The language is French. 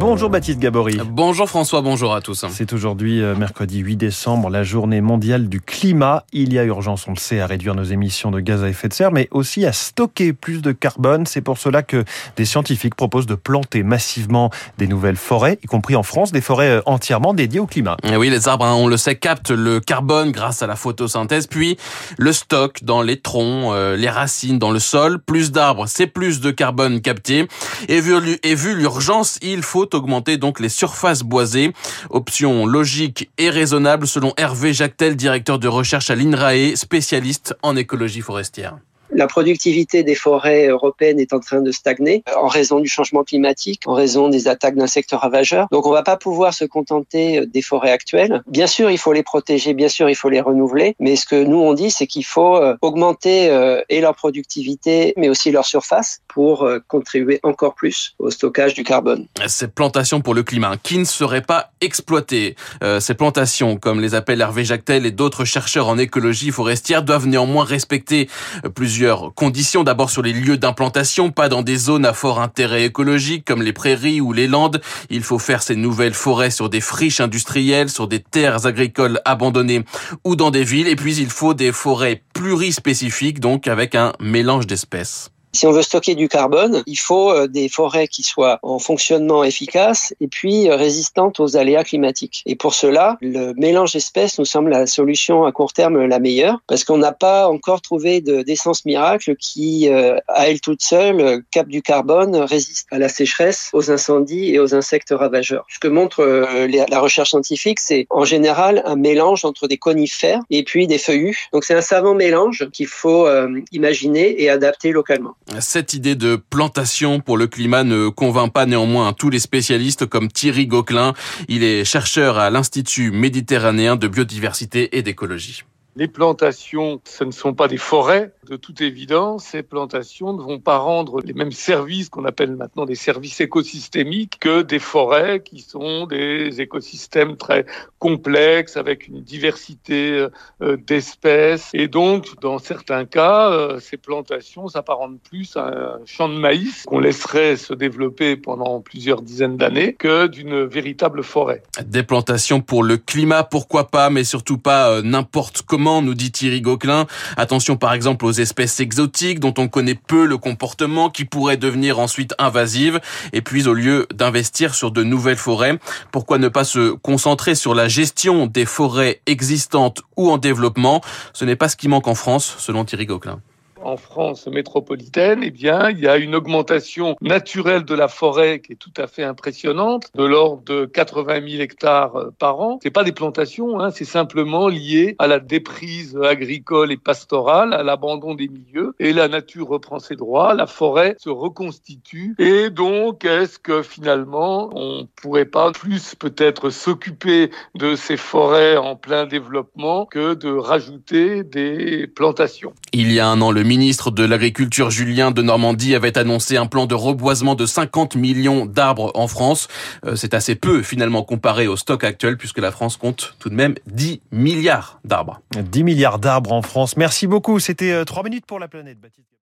Bonjour Baptiste Gabory. Bonjour François, bonjour à tous. C'est aujourd'hui euh, mercredi 8 décembre, la journée mondiale du climat. Il y a urgence, on le sait, à réduire nos émissions de gaz à effet de serre, mais aussi à stocker plus de carbone. C'est pour cela que des scientifiques proposent de planter massivement des nouvelles forêts, y compris en France, des forêts euh, entièrement dédiées au climat. Et oui, les arbres, hein, on le sait, captent le carbone grâce à la photosynthèse, puis le stock dans les troncs, euh, les racines, dans le sol. Plus d'arbres, c'est plus de carbone capté. Et vu l'urgence, il faut augmenter donc les surfaces boisées. Option logique et raisonnable selon Hervé Jactel, directeur de recherche à l'INRAE, spécialiste en écologie forestière. La productivité des forêts européennes est en train de stagner en raison du changement climatique, en raison des attaques d'insectes ravageurs. Donc on va pas pouvoir se contenter des forêts actuelles. Bien sûr, il faut les protéger, bien sûr, il faut les renouveler, mais ce que nous on dit, c'est qu'il faut euh, augmenter euh, et leur productivité, mais aussi leur surface pour euh, contribuer encore plus au stockage du carbone. Ces plantations pour le climat qui ne seraient pas exploitées, ces plantations, comme les appelle Hervé Jactel et d'autres chercheurs en écologie forestière, doivent néanmoins respecter plusieurs conditions. D'abord sur les lieux d'implantation, pas dans des zones à fort intérêt écologique comme les prairies ou les landes. Il faut faire ces nouvelles forêts sur des friches industrielles, sur des terres agricoles abandonnées ou dans des villes. Et puis il faut des forêts plurispécifiques, donc avec un mélange d'espèces. Si on veut stocker du carbone, il faut euh, des forêts qui soient en fonctionnement efficace et puis euh, résistantes aux aléas climatiques. Et pour cela, le mélange d'espèces nous semble la solution à court terme la meilleure parce qu'on n'a pas encore trouvé d'essence miracle qui, euh, à elle toute seule, capte du carbone, résiste à la sécheresse, aux incendies et aux insectes ravageurs. Ce que montre la recherche scientifique, c'est en général un mélange entre des conifères et puis des feuillus. Donc c'est un savant mélange qu'il faut imaginer et adapter localement. Cette idée de plantation pour le climat ne convainc pas néanmoins tous les spécialistes comme Thierry Gauquelin. Il est chercheur à l'Institut méditerranéen de biodiversité et d'écologie. Les plantations, ce ne sont pas des forêts. De toute évidence, ces plantations ne vont pas rendre les mêmes services qu'on appelle maintenant des services écosystémiques que des forêts qui sont des écosystèmes très complexes avec une diversité euh, d'espèces. Et donc, dans certains cas, euh, ces plantations s'apparentent plus à un champ de maïs qu'on laisserait se développer pendant plusieurs dizaines d'années que d'une véritable forêt. Des plantations pour le climat, pourquoi pas, mais surtout pas euh, n'importe comment nous dit Thierry Gauquelin. Attention par exemple aux espèces exotiques dont on connaît peu le comportement, qui pourraient devenir ensuite invasives. Et puis au lieu d'investir sur de nouvelles forêts, pourquoi ne pas se concentrer sur la gestion des forêts existantes ou en développement? Ce n'est pas ce qui manque en France, selon Thierry Gauquelin en France métropolitaine, eh bien, il y a une augmentation naturelle de la forêt qui est tout à fait impressionnante, de l'ordre de 80 000 hectares euh, par an. C'est pas des plantations, hein, c'est simplement lié à la déprise agricole et pastorale, à l'abandon des milieux, et la nature reprend ses droits, la forêt se reconstitue, et donc est-ce que finalement on pourrait pas plus peut-être s'occuper de ces forêts en plein développement que de rajouter des plantations? Il y a un an, le ministre de l'Agriculture Julien de Normandie avait annoncé un plan de reboisement de 50 millions d'arbres en France. Euh, c'est assez peu finalement comparé au stock actuel puisque la France compte tout de même 10 milliards d'arbres. 10 milliards d'arbres en France. Merci beaucoup. C'était 3 euh, minutes pour la planète.